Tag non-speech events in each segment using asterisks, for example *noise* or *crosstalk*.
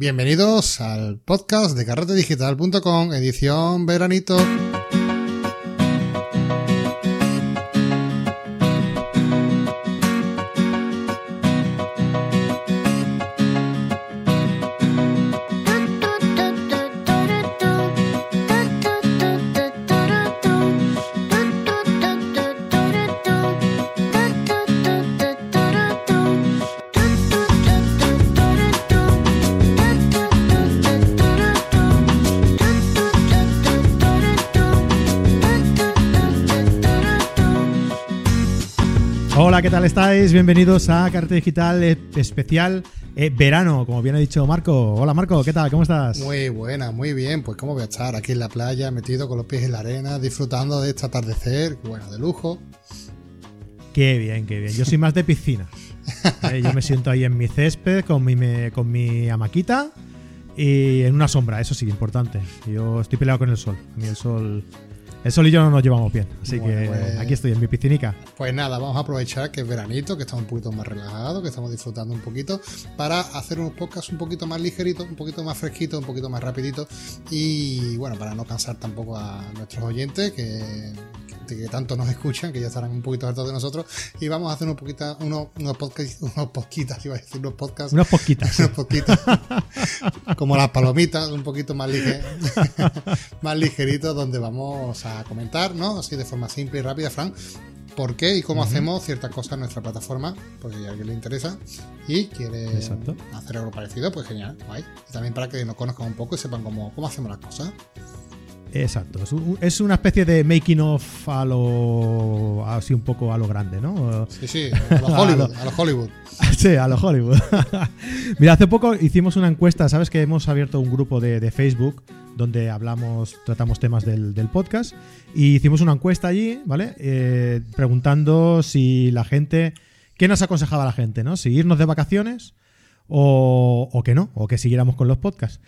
Bienvenidos al podcast de carretedigital.com, edición veranito. Tal estáis? Bienvenidos a Carta Digital especial eh, verano, como bien ha dicho Marco. Hola Marco, ¿qué tal? ¿Cómo estás? Muy buena, muy bien. Pues cómo voy a estar aquí en la playa, metido con los pies en la arena, disfrutando de este atardecer, bueno, de lujo. Qué bien, qué bien. Yo soy más de piscina. Eh, Yo me siento ahí en mi césped con mi, me- con mi hamaquita y en una sombra, eso sí, importante. Yo estoy peleado con el sol. A mí el sol... El sol y yo no nos llevamos bien, así Bueno, que pues- aquí estoy en mi piscinica. Pues nada, vamos a aprovechar que es veranito, que estamos un poquito más relajados, que estamos disfrutando un poquito, para hacer unos podcasts un poquito más ligeritos, un poquito más fresquitos, un poquito más rapiditos y bueno, para no cansar tampoco a nuestros oyentes que, que, que tanto nos escuchan, que ya estarán un poquito hartos de nosotros y vamos a hacer unos poquita, unos, unos podcasts, unos podquitas, *laughs* iba a decir unos podcasts, Unas posquitas. unos poquitos como las palomitas, un poquito más, lige- *laughs* más ligeritos, donde vamos a comentar, ¿no? Así de forma simple y rápida, Fran, por qué y cómo hacemos ciertas cosas en nuestra plataforma, porque si a alguien le interesa y quiere Exacto. hacer algo parecido, pues genial, guay. Y también para que nos conozcan un poco y sepan cómo, cómo hacemos las cosas. Exacto, es, un- es una especie de making of a lo así un poco a lo grande, ¿no? Sí, sí, a los *laughs* Hollywood, a los Hollywood. *laughs* Sí, a lo Hollywood. *laughs* Mira, hace poco hicimos una encuesta, sabes que hemos abierto un grupo de, de Facebook donde hablamos, tratamos temas del, del podcast y hicimos una encuesta allí, ¿vale? Eh, preguntando si la gente, ¿qué nos aconsejaba la gente, ¿no? Si irnos de vacaciones o, o que no, o que siguiéramos con los podcasts.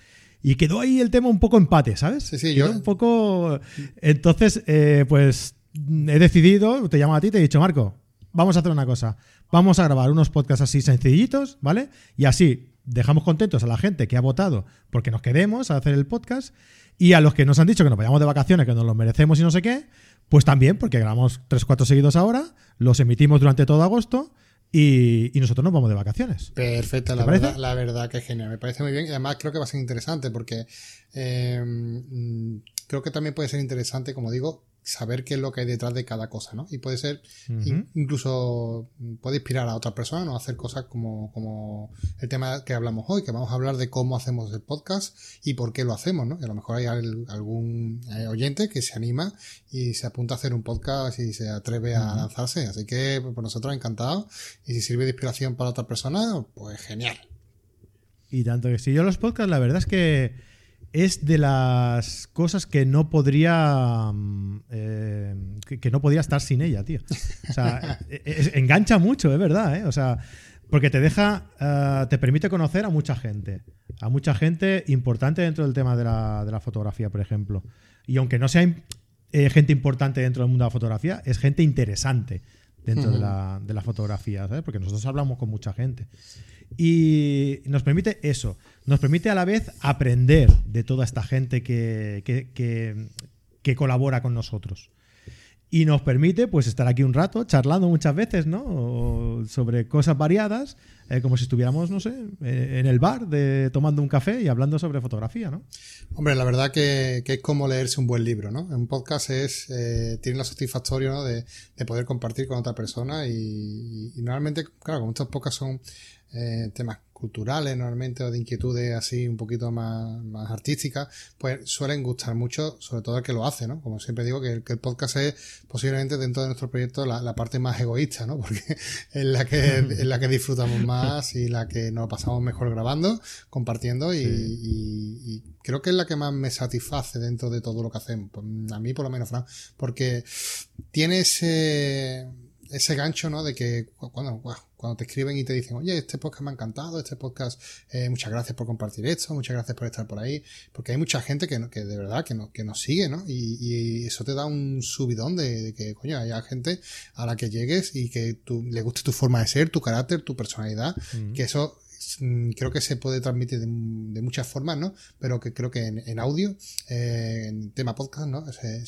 Y quedó ahí el tema un poco empate, ¿sabes? Sí, sí, Quedó yo- un poco... Entonces, eh, pues he decidido, te llamo a ti y te he dicho, Marco, vamos a hacer una cosa. Vamos a grabar unos podcasts así sencillitos, ¿vale? Y así dejamos contentos a la gente que ha votado porque nos quedemos a hacer el podcast y a los que nos han dicho que nos vayamos de vacaciones, que nos los merecemos y no sé qué, pues también, porque grabamos 3-4 seguidos ahora, los emitimos durante todo agosto y, y nosotros nos vamos de vacaciones. Perfecta, la verdad, la verdad que es genial. Me parece muy bien y además creo que va a ser interesante porque eh, mm, creo que también puede ser interesante, como digo, saber qué es lo que hay detrás de cada cosa, ¿no? Y puede ser, in- incluso puede inspirar a otras personas ¿no? hacer cosas como, como el tema que hablamos hoy, que vamos a hablar de cómo hacemos el podcast y por qué lo hacemos, ¿no? Y a lo mejor hay al- algún eh, oyente que se anima y se apunta a hacer un podcast y se atreve a lanzarse. Así que pues, por nosotros encantados. Y si sirve de inspiración para otra persona, pues genial. Y tanto que sí, yo los podcasts, la verdad es que es de las cosas que no podría mm, eh, que, que no podría estar sin ella, tío. O sea, *laughs* e- e- engancha mucho, es verdad, ¿eh? O sea, porque te deja, eh, te permite conocer a mucha gente, a mucha gente importante dentro del tema de la, de la fotografía, por ejemplo. Y aunque no sea eh, gente importante dentro del mundo de la fotografía, es gente interesante dentro de, la, de la fotografía, ¿sabes? Porque nosotros hablamos con mucha gente. Y nos permite eso, nos permite a la vez aprender de toda esta gente que, que- que- que colabora con nosotros. Y nos permite pues estar aquí un rato charlando muchas veces, ¿no? O sobre cosas variadas, eh, como si estuviéramos, no sé, eh, en el bar de, tomando un café y hablando sobre fotografía, ¿no? Hombre, la verdad que, que es como leerse un buen libro, ¿no? Un podcast es, eh, tiene lo satisfactorio, ¿no? De, de poder compartir con otra persona y, y normalmente, claro, como estos podcasts son eh, temas culturales normalmente o de inquietudes así un poquito más, más artísticas, pues suelen gustar mucho, sobre todo el que lo hace, ¿no? Como siempre digo, que el, que el podcast es posiblemente dentro de nuestro proyecto la, la parte más egoísta, ¿no? *laughs* Porque es la que, es la que disfrutamos más y la que nos pasamos mejor grabando, compartiendo y, y- y creo que es la que más me satisface dentro de todo lo que hacemos. Pues, A mí por lo menos, Fran, porque tiene ese, ese gancho, ¿no? De que cu- cuando, cuando te escriben y te dicen, oye, este podcast me ha encantado, este podcast, eh, muchas gracias por compartir esto, muchas gracias por estar por ahí, porque hay mucha gente que, no- que de verdad que, no, que nos sigue, ¿no? Y, y eso te da un subidón de, de que, coño, haya gente a la que llegues y que tú, le guste tu forma de ser, tu carácter, tu personalidad, que eso creo que se puede transmitir de, muchas formas, ¿no? Pero que creo que en, audio, eh, en tema podcast, ¿no? Se,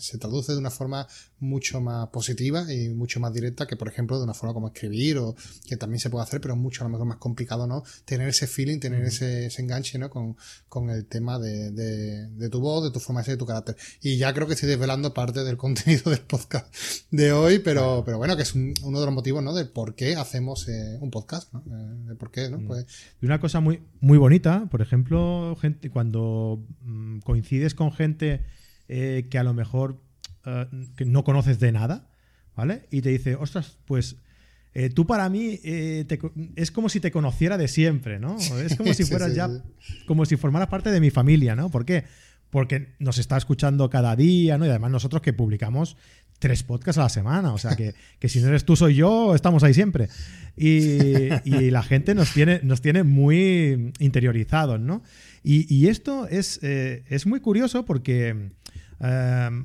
se, traduce de una forma mucho más positiva y mucho más directa que, por ejemplo, de una forma como escribir o que también se puede hacer, pero es mucho a lo mejor más complicado, ¿no? Tener ese feeling, tener ese, enganche, ¿no? Con, con el tema de, de, tu voz, de tu forma de ser, de tu carácter. Y ya creo que estoy desvelando parte del *laughs* contenido del podcast de hoy, pero, pero bueno, que es uno de los motivos, ¿no? De por qué hacemos eh, un podcast, ¿no? Eh, de por qué, ¿no? Pues... Y una cosa muy, muy bonita, por ejemplo, gente, cuando mm, coincides con gente eh, que a lo mejor que no conoces de nada, ¿vale? Y te dice, ostras, pues tú para mí es como si te conociera de siempre, ¿no? Es como si fueras ya, como si formaras parte de mi familia, ¿no? ¿Por qué? Porque nos está escuchando cada día, ¿no? Y además nosotros que publicamos tres podcasts a la semana. O sea, que, si no eres tú, soy yo, estamos ahí siempre. Y, la gente nos tiene, nos tiene muy interiorizados, ¿no? Y, esto es, eh, es, muy curioso porque em,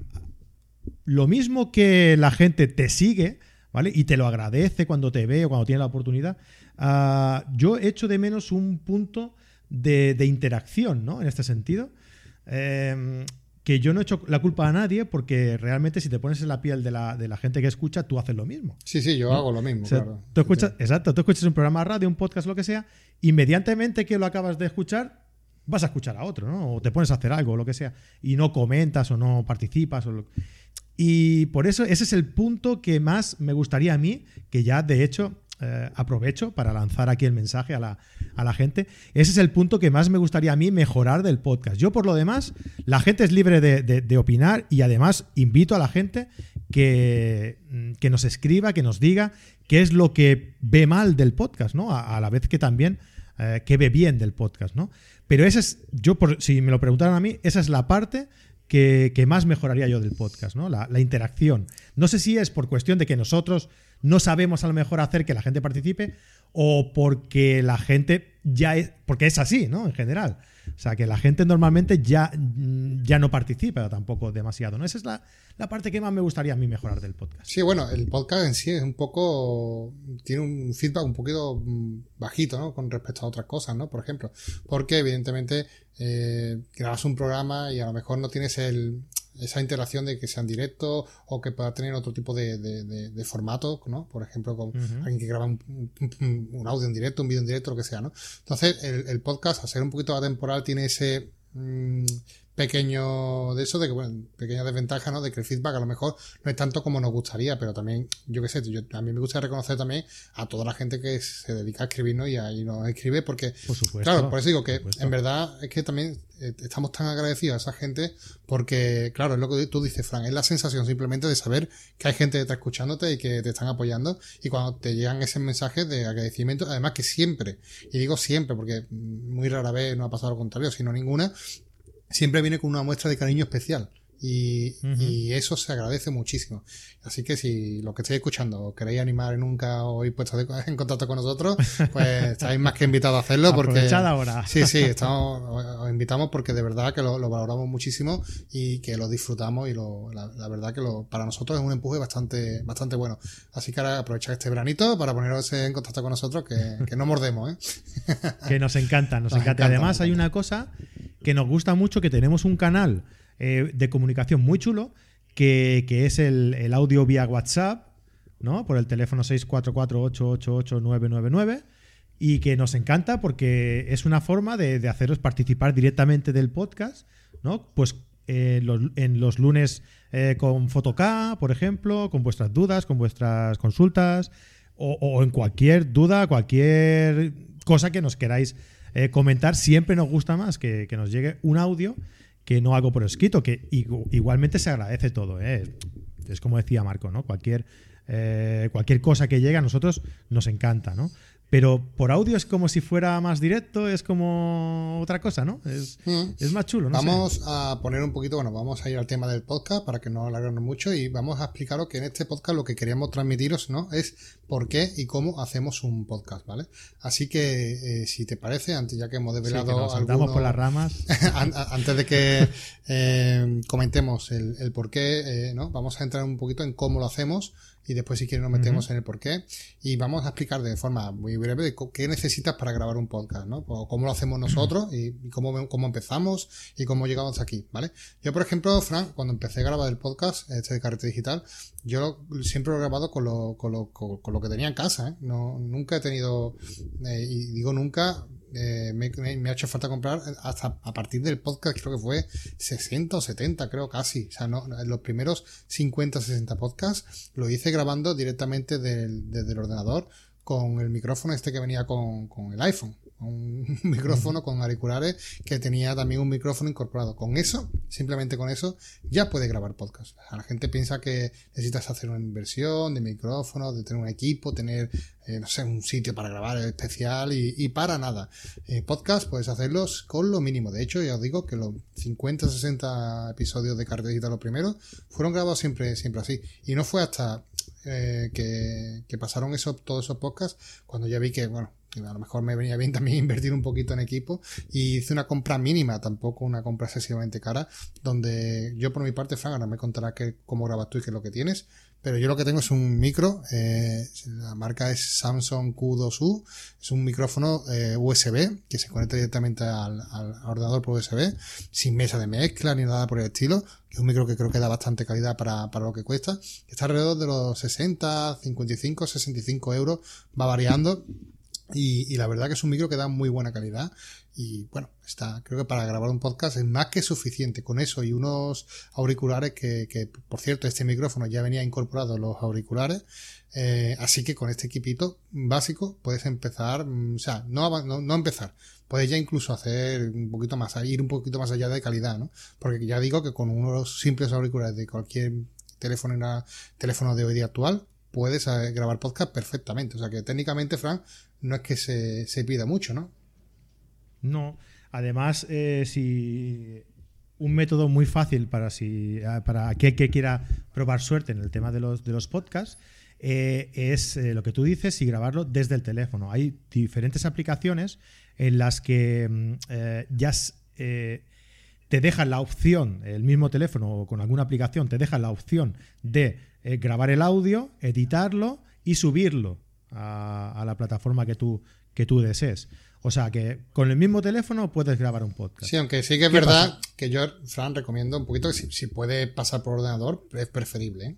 lo mismo que la gente te sigue, ¿vale? Y te lo agradece cuando te ve o cuando tiene la oportunidad, ah, yo echo de menos un punto de, de interacción, ¿no? En este sentido. Eh, que yo no he hecho la culpa a nadie porque realmente si te pones en la piel de la, de la gente que escucha, tú haces lo mismo. Sí, sí, yo hago lo mismo, claro. Tú escuchas, Exacto, tú escuchas un programa de radio, un podcast, lo que sea, inmediatamente que lo acabas de escuchar, vas a escuchar a otro, ¿no? O te pones a hacer algo, o lo que sea, y no comentas o no participas. O Y por eso ese es el punto que más me gustaría a mí, que ya de hecho eh, aprovecho para lanzar aquí el mensaje a la, gente. Ese es el punto que más me gustaría a mí mejorar del podcast. Yo, por lo demás, la gente es libre de, opinar y además invito a la gente que, mm, que, nos escriba, que nos diga qué es lo que ve mal del podcast, ¿no? A, la vez que también eh, qué ve bien del podcast, ¿no? Pero esa es, yo, por, si me lo preguntaran a mí, esa es la parte que, más mejoraría yo del podcast, ¿no? La, la, interacción. No sé si es por cuestión de que nosotros no sabemos a lo mejor hacer que la gente participe o porque la gente ya es, porque es así, ¿no? En general. O sea, que la gente normalmente ya, ya no participa tampoco demasiado, ¿no? Esa es la, parte que más me gustaría a mí mejorar del podcast. Sí, bueno, el podcast en sí es un poco, tiene un feedback un poquito mm, bajito, ¿no? Con respecto a otras cosas, ¿no? Por ejemplo, porque evidentemente eh, grabas un programa y a lo mejor no tienes el, esa interacción de que sean directos o que pueda tener otro tipo de, de, formato, ¿no? Por ejemplo, con alguien que graba un, audio en directo, un vídeo en directo, lo que sea, ¿no? Entonces, el, el podcast, al ser un poquito atemporal, tiene ese mm, pequeño de eso, de que, bueno, pequeña desventaja, ¿no? De que el feedback a lo mejor no es tanto como nos gustaría, pero también, yo qué sé, yo, a mí me gusta reconocer también a toda la gente que se dedica a escribir, ¿no? Y ahí nos escribe, porque, por supuesto, claro, por eso digo que en verdad es que también eh, estamos tan agradecidos a esa gente, porque, claro, es lo que tú dices, Fran, es la sensación simplemente de saber que hay gente que está escuchándote y que te están apoyando, y cuando te llegan esos mensajes de agradecimiento, además que siempre, y digo siempre, porque muy rara vez no ha pasado lo contrario, sino ninguna, siempre viene con una muestra de cariño especial. Y, y, eso se agradece muchísimo. Así que si lo que estáis escuchando queréis animar nunca o ir puesto *laughs* en contacto con nosotros, pues *laughs* estáis más que invitados a hacerlo. porque ahora. Sí, sí, *laughs* estamos, os invitamos porque de verdad que lo, valoramos muchísimo y que lo disfrutamos y lo, la, verdad que lo, para nosotros es un empuje bastante, bastante bueno. Así que ahora aprovechad este veranito para poneros en contacto con nosotros que, que no mordemos. ¿eh? que nos encanta, nos, encanta. Además hay una cosa que nos gusta mucho, que tenemos un canal eh, de comunicación muy chulo, que, es el, audio vía WhatsApp, ¿no? Por el teléfono 644-888-999 y que nos encanta porque es una forma de, haceros participar directamente del podcast, ¿no? Pues eh, en los lunes eh, con Fotok, por ejemplo, con vuestras dudas, con vuestras consultas, o, en cualquier duda, cualquier cosa que nos queráis comentar, siempre nos gusta más que, que nos llegue un audio que no hago por escrito, que igualmente se agradece todo. ¿eh? Es como decía Marco, ¿no? Cualquier, eh, cualquier cosa que llegue a nosotros nos encanta, ¿no? Pero por audio es como si fuera más directo, es como otra cosa, ¿no? Es, mm. más chulo, ¿no? Vamos a poner un poquito, bueno, vamos a ir al tema del podcast para que no alarguemos mucho y vamos a explicaros que en este podcast lo que queríamos transmitiros, ¿no? Es por qué y cómo hacemos un podcast, ¿vale? Así que, eh, si te parece, antes ya que hemos desvelado sí, por las ramas. *laughs* antes de que eh, comentemos el, por qué, eh, ¿no? Vamos a entrar un poquito en cómo lo hacemos y después si quieres nos metemos en el porqué y vamos a explicar de forma muy breve de qué necesitas para grabar un podcast, ¿no? O cómo lo hacemos nosotros y, cómo, cómo empezamos y cómo llegamos aquí, ¿vale? Yo, por ejemplo, Frank, cuando empecé a grabar el podcast, este de Carrete Digital, yo siempre lo he grabado con lo, con lo, con, lo que tenía en casa, ¿eh? No, nunca he tenido, eh, y digo nunca, eh, me, ha hecho falta comprar hasta a partir del podcast, creo que fue 60 o 70, creo casi. O sea, no, los primeros 50 o 60 podcasts lo hice grabando directamente desde el ordenador con el micrófono este que venía con, con el iPhone un *laughs* micrófono con auriculares que tenía también un micrófono incorporado. Con eso, simplemente con eso, ya puede grabar podcast. la gente piensa que necesitas hacer una inversión de micrófono, de tener un equipo, tener, eh, no sé, un sitio para grabar especial y, para nada. Eh, podcast puedes hacerlos con lo mínimo. De hecho, ya os digo que los 50, 60 episodios de Cartecita, los primeros, fueron grabados siempre, siempre así. Y no fue hasta eh, que, que, pasaron eso, todos esos podcasts cuando ya vi que, bueno, a lo mejor me venía bien también *laughs* invertir un poquito en equipo. Y hice una compra mínima, tampoco una compra excesivamente cara, donde yo por mi parte, Frank, ahora me contará que, cómo grabas tú y qué es lo que tienes, pero yo lo que tengo es un micro, eh, la marca es Samsung Q2U, es un micrófono eh, USB que se conecta directamente al, ordenador por USB, sin mesa de mezcla ni nada por el estilo, que es un micro que creo que da bastante calidad para, para lo que cuesta, está alrededor de los 60, 55, 65 euros, va variando y, la verdad que es un micro que da muy buena calidad. Y bueno, está, creo que para grabar un podcast es más que suficiente con eso y unos auriculares que, que por cierto, este micrófono ya venía incorporado en los auriculares. Eh, así que con este equipito básico puedes empezar, mm, o sea, no, no, empezar, puedes ya incluso hacer un poquito más, ir un poquito más allá de calidad, ¿no? Porque ya digo que con unos simples auriculares de cualquier teléfono, teléfono de hoy día actual, puedes eh, grabar podcast perfectamente. O sea que técnicamente, Frank, no es que se, pida mucho, ¿no? No. Además, eh, si un método muy fácil para si para que quiera probar suerte en el tema de los, de los podcasts eh, es eh, lo que tú dices y grabarlo desde el teléfono. Hay diferentes aplicaciones en las que mm, ya te dejan la opción, el mismo teléfono o con alguna aplicación, te dejan la opción de grabar el audio, editarlo y subirlo a, la plataforma que tú, que tú desees. O sea que con el mismo teléfono puedes grabar un podcast. Sí, aunque sí que es verdad que yo, Fran, recomiendo un poquito que si, puede pasar por ordenador, es preferible. ¿eh?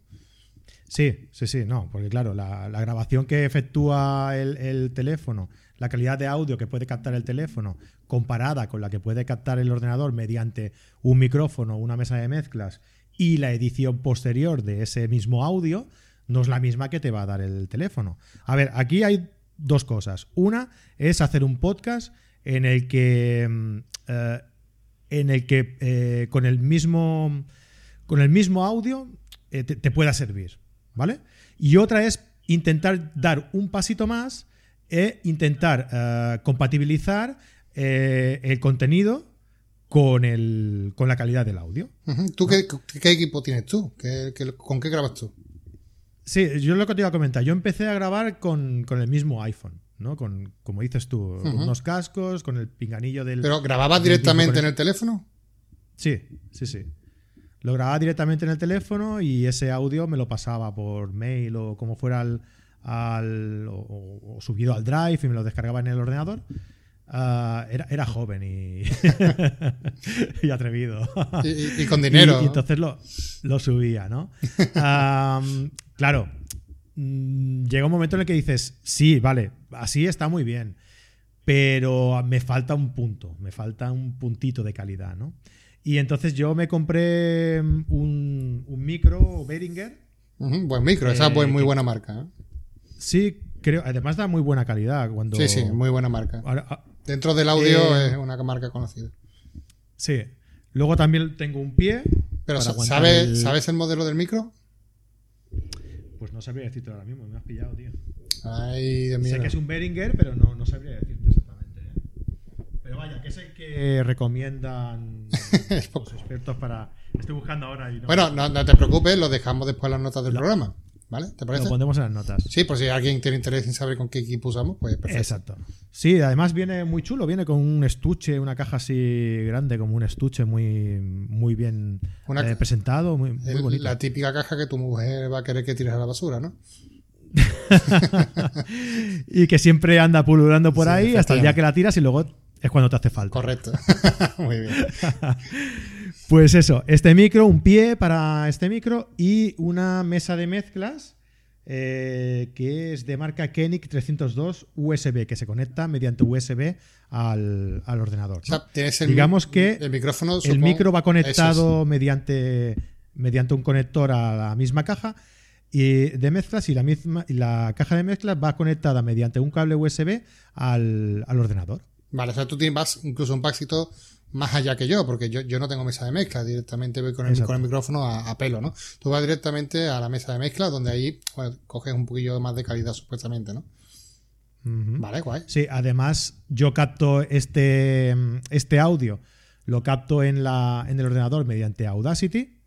Sí, sí, sí, no, porque claro, la, grabación que efectúa el, teléfono, la calidad de audio que puede captar el teléfono, comparada con la que puede captar el ordenador mediante un micrófono, una mesa de mezclas y la edición posterior de ese mismo audio, no es la misma que te va a dar el teléfono. A ver, aquí hay dos cosas. Una es hacer un podcast en el que, mm, eh, en el que eh, con, el mismo, con el mismo audio eh, te, pueda servir. ¿Vale? Y otra es intentar dar un pasito más e intentar compatibilizar el contenido con, el, con la calidad del audio. ¿Tú qué, equipo tienes tú? con qué grabas tú? Sí, yo lo que te iba a comentar. Yo empecé a grabar con, el mismo iPhone, ¿no? Con, como dices tú, unos cascos, con el pinganillo del. ¿Pero grababas directamente en el teléfono? Sí, sí, sí. Lo grababa directamente en el teléfono y ese audio me lo pasaba por mail o como fuera al. o, subido al drive y me lo descargaba en el ordenador. Ah, era, era, joven y, *laughs* y atrevido. Y, con dinero. Y, entonces lo, lo, subía, ¿no? *laughs* claro, mm, llega un momento en el que dices, sí, vale, así está muy bien, pero me falta un punto, me falta un puntito de calidad, ¿no? Y entonces yo me compré mm, un, un micro Behringer. buen micro, esa es muy buena marca. ¿eh? Sí, creo, además da muy buena calidad. Cuando, sí, sí, muy buena marca. Ah, Dentro del audio eh, es una marca conocida. Sí. Luego también tengo un pie. Pero ¿sabes, ¿sabes el modelo del micro? Pues no sabría decirte ahora mismo, me has pillado, tío. Ay, Dios mío. Sé que es un Behringer, pero no, no sabría decirte exactamente. ¿eh? Pero vaya, que es el que recomiendan *laughs* los expertos para. Estoy buscando ahora y no. Bueno, no, no te preocupes, lo dejamos después en las notas del programa. ¿Vale? ¿Te parece? Lo pondremos en las notas. Sí, por si alguien tiene interés en saber con qué equipo usamos, pues perfecto. Exacto. Sí, además viene muy chulo, viene con un estuche, una caja así grande, como un estuche muy, muy bien Una- eh, presentado, muy, muy El- bonito. la típica caja que tu mujer va a querer que tires a la basura, ¿no? *laughs* y que siempre anda pululando por Sí, ahí hasta el día que la tiras y luego es cuando te hace falta. Correcto. *laughs* Muy bien. *laughs* Pues eso, este micro, un pie para este micro y una mesa de mezclas eh, que es de marca Koenig 302 USB, que se conecta mediante USB al, al ordenador. O sea, ¿no? tienes el, Digamos que el micrófono. El supongo- micro va conectado mediante, mediante un conector a la misma caja y de mezclas y la misma y la caja de mezclas va conectada mediante un cable USB al, al ordenador. Vale, o sea, tú tienes, vas incluso un pasito más allá que yo, porque yo, yo no tengo mesa de mezcla, directamente voy con el, con el micrófono a, a pelo, ¿no? Tú vas directamente a la mesa de mezcla, donde ahí bueno, coges un poquillo más de calidad, supuestamente, ¿no? Vale, guay. Sí, además yo capto este, este audio, lo capto en, la, en el ordenador mediante Audacity.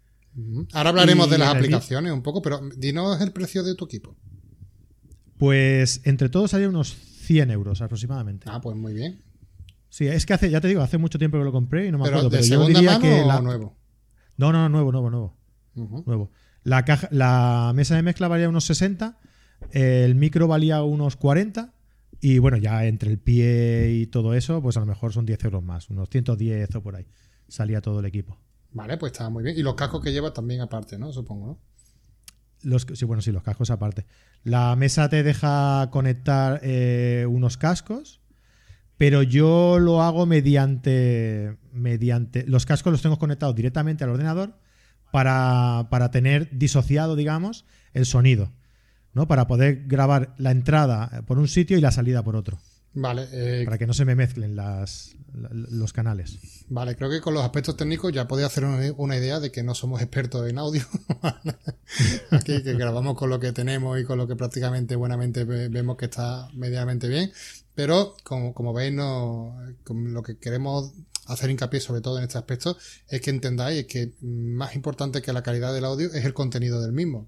Ahora hablaremos de las el aplicaciones un poco, pero dinos el precio de tu equipo. Pues entre todos salía unos 100 euros aproximadamente. Ah, pues muy bien. Sí, es que hace, ya te digo, hace mucho tiempo que lo compré y no me Pero acuerdo. de Pero yo segunda diría mano que o la- nuevo. No, no, no, nuevo, nuevo, nuevo. Nuevo. La, caja, la mesa de mezcla valía unos 60, el micro valía unos 40 y bueno, ya entre el pie y todo eso, pues a lo mejor son 10 euros más, unos 110 o por ahí. Salía todo el equipo. Vale, pues está muy bien. Y los cascos que lleva también aparte, ¿no? Supongo, ¿no? Los, sí, bueno, sí, los cascos aparte. La mesa te deja conectar eh, unos cascos, pero yo lo hago mediante, mediante... Los cascos los tengo conectados directamente al ordenador para, para tener disociado, digamos, el sonido, ¿no? Para poder grabar la entrada por un sitio y la salida por otro, Vale, eh, para que no se me mezclen las, la- los canales. vale, creo que con los aspectos técnicos ya podéis hacer una, idea de que no somos expertos en audio. *laughs* Aquí que grabamos con lo que tenemos y con lo que prácticamente buenamente ve- vemos que está medianamente bien. Pero como, como veis, no, con lo que queremos hacer hincapié sobre todo en este aspecto es que entendáis que más importante que la calidad del audio es el contenido del mismo.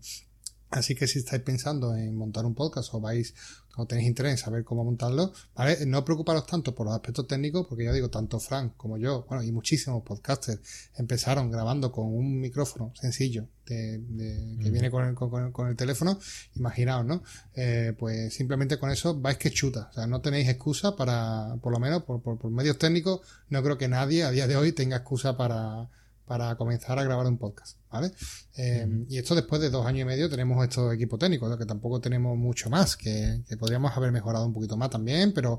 Así que si estáis pensando en montar un podcast o vais o tenéis interés en saber cómo montarlo, ¿vale? No preocuparos tanto por los aspectos técnicos, porque ya digo, tanto Frank como yo, bueno, y muchísimos podcasters empezaron grabando con un micrófono sencillo de, de- que viene con el, con, con- con el teléfono. Imaginaos, ¿no? Eh, pues simplemente con eso vais que chuta. O sea, no tenéis excusa para, por lo menos por, por, por medios técnicos, no creo que nadie a día de hoy tenga excusa para, para comenzar a grabar un podcast, ¿vale? Eh, Y esto después de dos años y medio tenemos estos equipos técnicos, ¿no? que tampoco tenemos mucho más, que, que podríamos haber mejorado un poquito más también, pero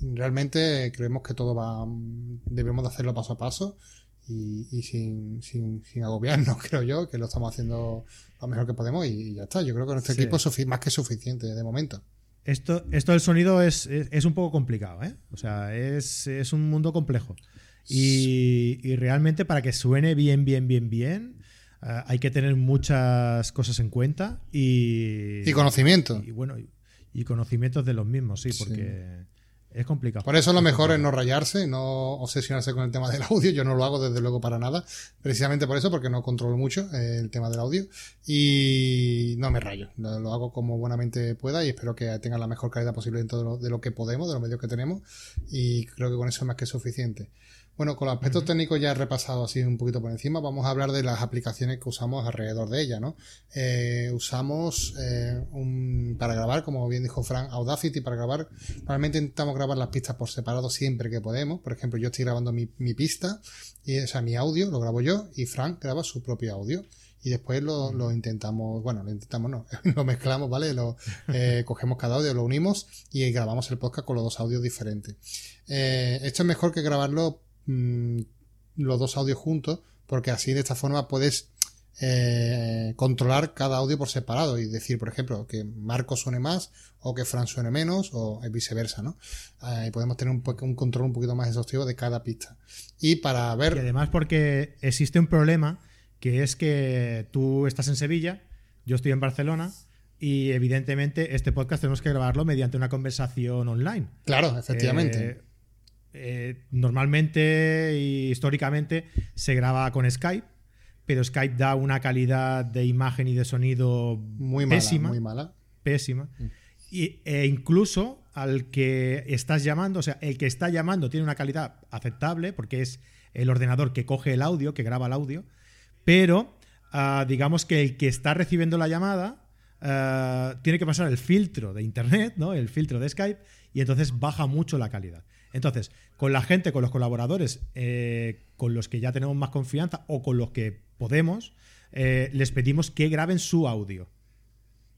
realmente creemos que todo va, debemos de hacerlo paso a paso y, y sin, sin, sin agobiarnos, *laughs* creo yo, que lo estamos haciendo lo mejor que podemos y ya está. Yo creo que nuestro Sí. equipo es más que suficiente de momento. Esto, esto del sonido es, es, es un poco complicado, ¿eh? O sea, es, es un mundo complejo. Y, y realmente para que suene bien, bien, bien, bien, eh, hay que tener muchas cosas en cuenta y, Y conocimiento. y, bueno, y, y conocimientos de los mismos, sí, Sí. porque es complicado. Por eso lo mejor es no rayarse, no obsesionarse con el tema del audio. Yo no lo hago desde luego para nada. Precisamente por eso, porque no controlo mucho eh, el tema del audio. Y no me rayo. Lo, lo hago como buenamente pueda y espero que tenga la mejor calidad posible dentro de lo, de lo que podemos, de los medios que tenemos. Y creo que con eso es más que suficiente. Bueno, con los aspectos técnicos ya he repasado así un poquito por encima. Vamos a hablar de las aplicaciones que usamos alrededor de ella, ¿no? Eh, usamos eh, un, para grabar, como bien dijo Frank, Audacity para grabar. Normalmente intentamos grabar las pistas por separado siempre que podemos. Por ejemplo, yo estoy grabando mi, mi pista, y, o sea, mi audio lo grabo yo y Frank graba su propio audio. Y después lo, lo intentamos, bueno, lo intentamos no, *laughs* lo mezclamos, ¿vale? Lo, eh, *laughs* cogemos cada audio, lo unimos y grabamos el podcast con los dos audios diferentes. Eh, esto es mejor que grabarlo mm, los dos audios juntos, porque así de esta forma puedes eh, controlar cada audio por separado y decir, por ejemplo, que Marco suene más o que Fran suene menos o viceversa, ¿no? Eh, y podemos tener un, control un poquito más exhaustivo de cada pista. Y para Y ver, además porque existe un problema que es que tú estás en Sevilla, yo estoy en Barcelona y evidentemente este podcast tenemos que grabarlo mediante una conversación online. claro, efectivamente. Eh, eh, normalmente y históricamente se graba con Skype, pero Skype da una calidad de imagen y de sonido muy mala, pésima, muy mala. pésima. Mm. Y, e incluso al que estás llamando, o sea, el que está llamando tiene una calidad aceptable porque es el ordenador que coge el audio, que graba el audio, pero ah, digamos que el que está recibiendo la llamada ah, tiene que pasar el filtro de Internet, ¿no? el filtro de Skype, y entonces baja mucho la calidad. Entonces, con la gente, con los colaboradores, eh, con los que ya tenemos más confianza o con los que podemos, eh, les pedimos que graben su audio.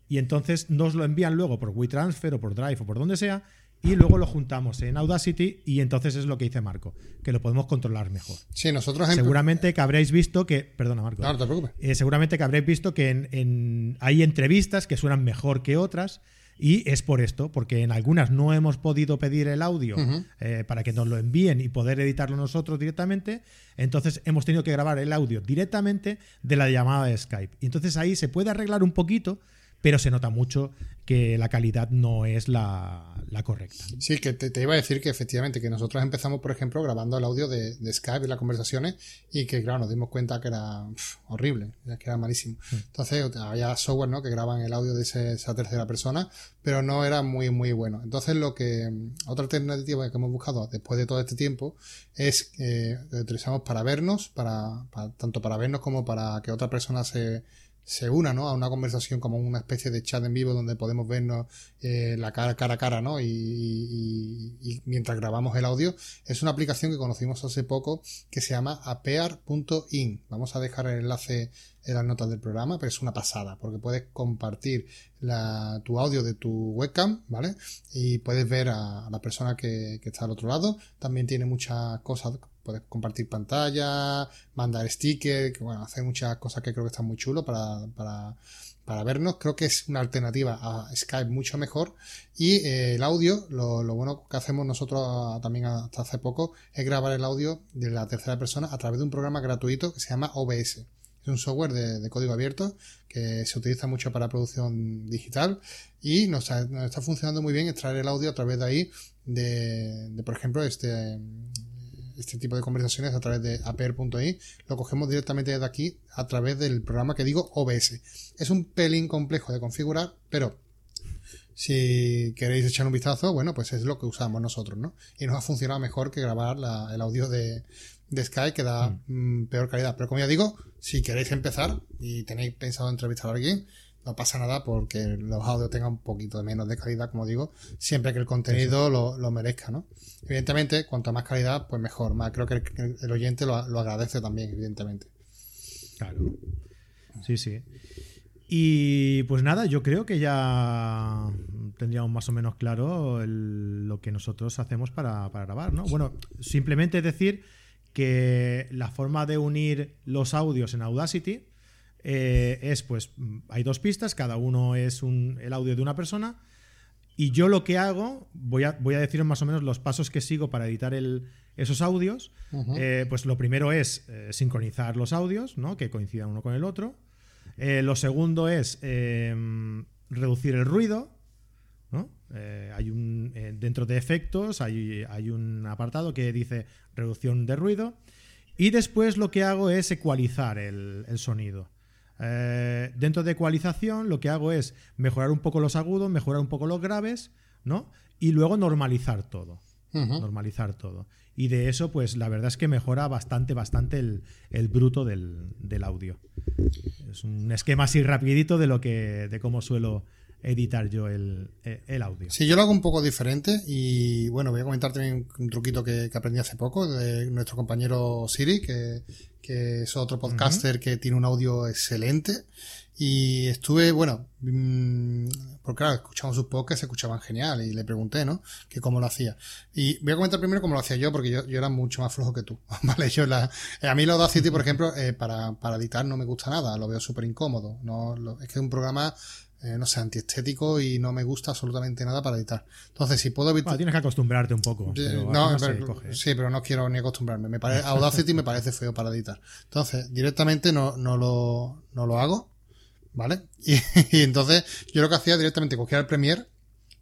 Y entonces nos lo envían luego por WeTransfer o por Drive o por donde sea y luego lo juntamos en Audacity y entonces es lo que dice Marco, que lo podemos controlar mejor. Sí, nosotros... Seguramente que habréis visto que... Perdona, Marco. No, no te preocupes. Eh, seguramente que habréis visto que en, hay entrevistas que suenan mejor que otras y es por esto, porque en algunas no hemos podido pedir el audio eh, para que nos lo envíen y poder editarlo nosotros directamente. Entonces hemos tenido que grabar el audio directamente de la llamada de Skype. Y entonces ahí se puede arreglar un poquito pero se nota mucho que la calidad no es la, correcta. Sí, que te, iba a decir que efectivamente, que nosotros empezamos, por ejemplo, grabando el audio de, Skype y las conversaciones y que, claro, nos dimos cuenta que era horrible, que era malísimo. Mm. Entonces, había software, ¿no? Que graban el audio de esa tercera persona, pero no era muy, muy bueno. Entonces, lo que, otra alternativa que hemos buscado después de todo este tiempo es que utilizamos para vernos, para, tanto para vernos como para que otra persona se se una ¿no? a una conversación como una especie de chat en vivo donde podemos vernos eh, la cara, cara a cara ¿no? Y, mientras grabamos el audio. Es una aplicación que conocimos hace poco que se llama apear.in. Vamos a dejar el enlace en las notas del programa, pero es una pasada porque puedes compartir la, tu audio de tu webcam, ¿vale? Y puedes ver a, la persona que, que está al otro lado. También tiene muchas cosas puedes compartir pantalla, mandar stickers, que bueno, hacer muchas cosas que creo que están muy chulo para, para, vernos. Creo que es una alternativa a Skype mucho mejor. Y eh, el audio, lo, bueno que hacemos nosotros ah, también hasta hace poco, es grabar el audio de la tercera persona a través de un programa gratuito que se llama OBS. Es un software de, código abierto que se utiliza mucho para producción digital y nos, está funcionando muy bien extraer el audio a través de ahí de por ejemplo, este este tipo de conversaciones a través de aper.i, lo cogemos directamente desde aquí a través del programa que digo OBS. Es un pelín complejo de configurar, pero si queréis echar un vistazo, bueno, pues es lo que usamos nosotros, ¿no? Y nos ha funcionado mejor que grabar el audio de, de Sky que da mm. Mm, peor calidad. Pero como ya digo, si queréis empezar y tenéis pensado entrevistar a alguien, no pasa nada porque los audios tengan un poquito de menos de calidad, como digo, siempre que el contenido lo, merezca, ¿no? Evidentemente, cuanto más calidad, pues mejor. Más, creo que el, oyente lo, agradece también, evidentemente. Claro. Sí, sí. Y pues nada, yo creo que ya tendríamos más o menos claro lo que nosotros hacemos para, para grabar, ¿no? Bueno, simplemente decir que la forma de unir los audios en Audacity eh, es pues hay dos pistas, cada uno es el audio de una persona y yo lo que hago, voy a, voy a deciros más o menos los pasos que sigo para editar esos audios. Eh, pues lo primero es eh, sincronizar los audios, ¿no? que coincidan uno con el otro. lo segundo es em, reducir el ruido. hay un, dentro de efectos hay, hay, un apartado que dice reducción de ruido. Y después lo que hago es ecualizar el sonido. Eh, dentro de ecualización lo que hago es mejorar un poco los agudos, mejorar un poco los graves, ¿no? Y luego normalizar todo. Normalizar todo. Y de eso, pues la verdad es que mejora bastante, bastante el, bruto del, audio. Es un esquema así rapidito de lo que. de cómo suelo editar yo el, audio. Sí, yo lo hago un poco diferente y bueno, voy a comentar también un truquito que, que aprendí hace poco de nuestro compañero Siri, que, que es otro podcaster que tiene un audio excelente. Y estuve, bueno, mmm, porque claro, escuchamos sus podcasts, se escuchaban genial y le pregunté, ¿no? Que cómo lo hacía. Y voy a comentar primero cómo lo hacía yo, porque yo, yo era mucho más flojo que tú, *laughs* ¿vale? Yo la, a mí la Audacity, por ejemplo, eh, para, para editar no me gusta nada, lo veo súper incómodo. No, es que es un programa eh, no sé, antiestético y no me gusta absolutamente nada para editar. Entonces, si puedo evitar. tienes que acostumbrarte un poco. no, ¿eh? sí, pero no quiero ni acostumbrarme. Me parece, Audacity me parece feo para editar. Entonces, directamente no, no, lo, no lo hago. ¿Vale? *laughs* Y, entonces, yo lo que hacía directamente cogía el Premiere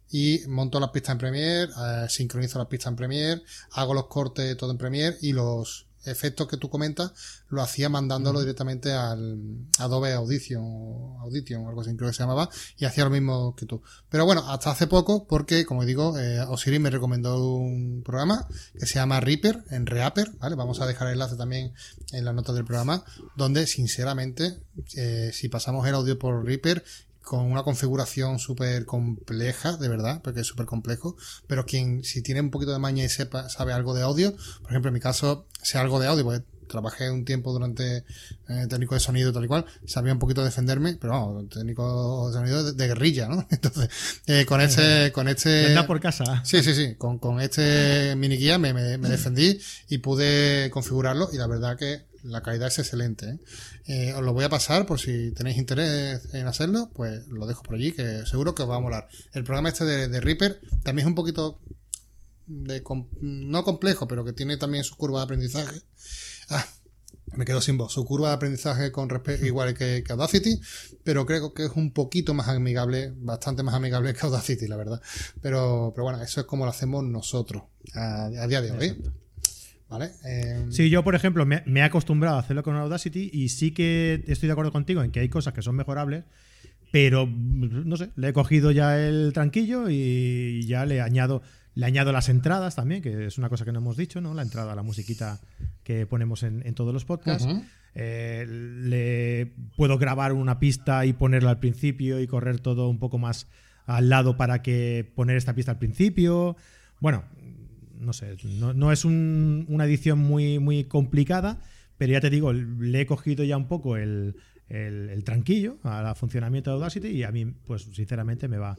y monto las pistas en Premiere, eh, sincronizo las pistas en Premiere, hago los cortes todo en Premiere y los efectos que tú comentas lo hacía mandándolo directamente al Adobe Audition o Audition o algo así creo que se llamaba y hacía lo mismo que tú. Pero bueno, hasta hace poco porque como digo, eh, Osiris me recomendó un programa que se llama Reaper en Reaper, ¿vale? Vamos a dejar el enlace también en la nota del programa donde sinceramente eh, si pasamos el audio por Reaper con una configuración súper compleja, de verdad, porque es súper complejo, pero quien si tiene un poquito de maña y sepa, sabe algo de audio, por ejemplo en mi caso sé algo de audio, porque trabajé un tiempo durante eh, técnico de sonido tal y cual, sabía un poquito defenderme, pero vamos, técnico de sonido de, guerrilla, ¿no? *laughs* Entonces, eh, con este, con este... por casa. Sí, sí, sí, con, con este mini guía me, me, me defendí y pude configurarlo y la verdad que la calidad es excelente. ¿eh? ¿eh? os lo voy a pasar por si tenéis interés en hacerlo, pues lo dejo por allí, que seguro que os va a molar. El programa este de, Reaper también es un poquito de no complejo, pero que tiene también su curva de aprendizaje. Ah, me quedo sin voz. Su curva de aprendizaje con respecto igual que, Audacity, pero creo que es un poquito más amigable, bastante más amigable que Audacity, la verdad. Pero, pero bueno, eso es como lo hacemos nosotros a, día de hoy. ¿Vale? Em, sí, yo, por ejemplo, me, he acostumbrado a hacerlo con Audacity y sí que estoy de acuerdo contigo en que hay cosas que son mejorables, pero no sé, le he cogido ya el tranquillo y ya le añado, le añado las entradas también, que es una cosa que no hemos dicho, ¿no? La entrada, la musiquita que ponemos en, todos los podcasts. Eh, le puedo grabar una pista y ponerla al principio y correr todo un poco más al lado para que poner esta pista al principio. Bueno, no sé, no, es una edición muy, muy complicada, pero ya te digo, le he cogido ya un poco el, el tranquillo al funcionamiento de Audacity y a mí, pues sinceramente, me va,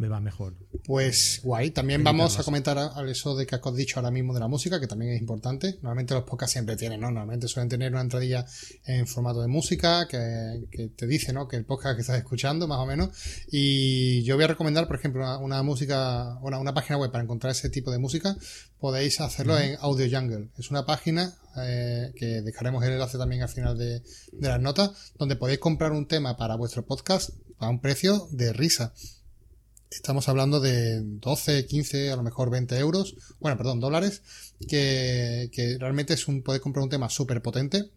me va mejor. Pues eh, guay. También vamos a comentar eso de que has dicho ahora mismo de la música, que también es importante. Normalmente los podcasts siempre tienen, ¿no? Normalmente suelen tener una entradilla en formato de música que, te dice, ¿no? Que el podcast que estás escuchando, más o menos. Y yo voy a recomendar, por ejemplo, una, música, una, una, página web para encontrar ese tipo de música. Podéis hacerlo en Audio Jungle. Es una página eh, que dejaremos el enlace también al final de, de las notas, donde podéis comprar un tema para vuestro podcast a un precio de risa estamos hablando de 12, 15, a lo mejor 20 euros, bueno, perdón, dólares, que, que realmente es un, puedes comprar un tema súper potente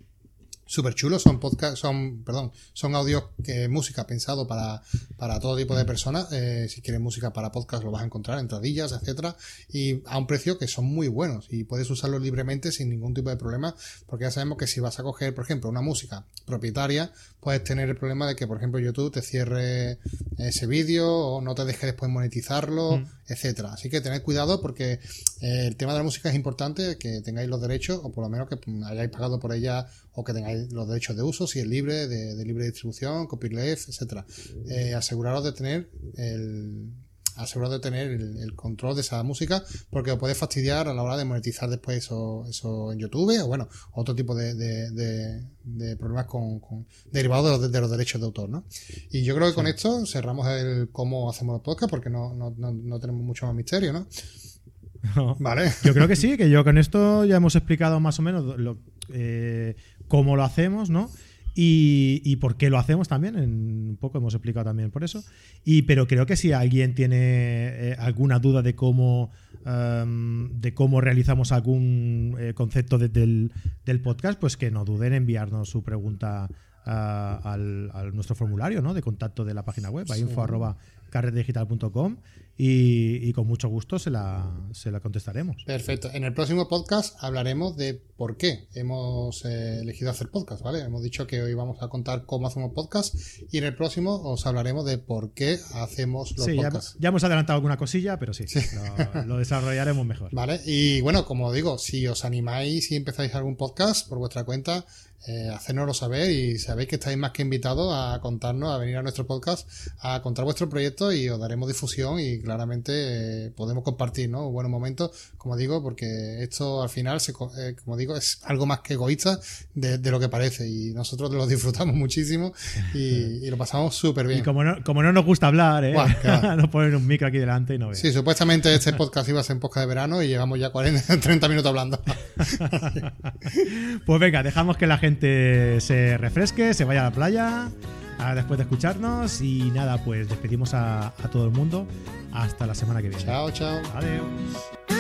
súper chulos, son podcast, son, perdón, son audios que música pensado para, para todo tipo de personas. Eh, si quieres música para podcast lo vas a encontrar, entradillas, etcétera, y a un precio que son muy buenos y puedes usarlo libremente sin ningún tipo de problema, porque ya sabemos que si vas a coger, por ejemplo, una música propietaria, puedes tener el problema de que, por ejemplo, YouTube te cierre ese vídeo o no te deje después monetizarlo, mm. etcétera. Así que tened cuidado porque eh, el tema de la música es importante, que tengáis los derechos o por lo menos que hayáis pagado por ella o que tengáis los derechos de uso, si es libre, de, libre distribución, copyleft, etcétera. Eh, aseguraros de tener el aseguraros de tener el, control de esa música porque os puede fastidiar a la hora de monetizar después eso, eso en YouTube o bueno, otro tipo de, de, problemas con, derivados de los, derechos de autor, ¿no? Y yo creo que con esto cerramos el cómo hacemos los podcasts porque no, no, no, tenemos mucho más misterio, *laughs* ¿no? Vale. Yo creo que sí, que yo con esto ya hemos explicado más o menos lo, eh, cómo lo hacemos, ¿no? Y, por qué lo hacemos también, en un poco hemos explicado también por eso. Y, pero creo que si alguien tiene eh, alguna duda de cómo, em, de cómo realizamos algún eh, concepto del, podcast, pues que no duden en enviarnos su pregunta a, al, nuestro formulario ¿no? de contacto de la página web, info carretdigital.com y, con mucho gusto se la, se la contestaremos. Perfecto. En el próximo podcast hablaremos de por qué hemos eh, elegido hacer podcast, ¿vale? Hemos dicho que hoy vamos a contar cómo hacemos podcast y en el próximo os hablaremos de por qué hacemos los podcasts. Ya, hemos adelantado alguna cosilla, pero sí, Lo, lo, desarrollaremos mejor. Vale, y bueno, como digo, si os animáis y empezáis algún podcast por vuestra cuenta, eh, hacérnoslo saber y sabéis que estáis más que invitados a contarnos, a venir a nuestro podcast, a contar vuestro proyecto y os daremos difusión y claramente eh, podemos compartir ¿no? buenos momentos, como digo, porque esto al final, se, eh, como digo, es algo más que egoísta de, lo que parece y nosotros lo disfrutamos *laughs* muchísimo y, lo pasamos súper bien. Y como no, como no nos gusta hablar, ¿eh? *laughs* nos ponen un micro aquí delante y no Sí, supuestamente este podcast iba a ser en podcast de verano y llevamos ya 40, 30 *laughs* minutos hablando. pues venga, dejamos que la gente se refresque, se vaya a la playa después de escucharnos y nada, pues despedimos a, a todo el mundo hasta la semana que viene. Chao, chao. Adiós.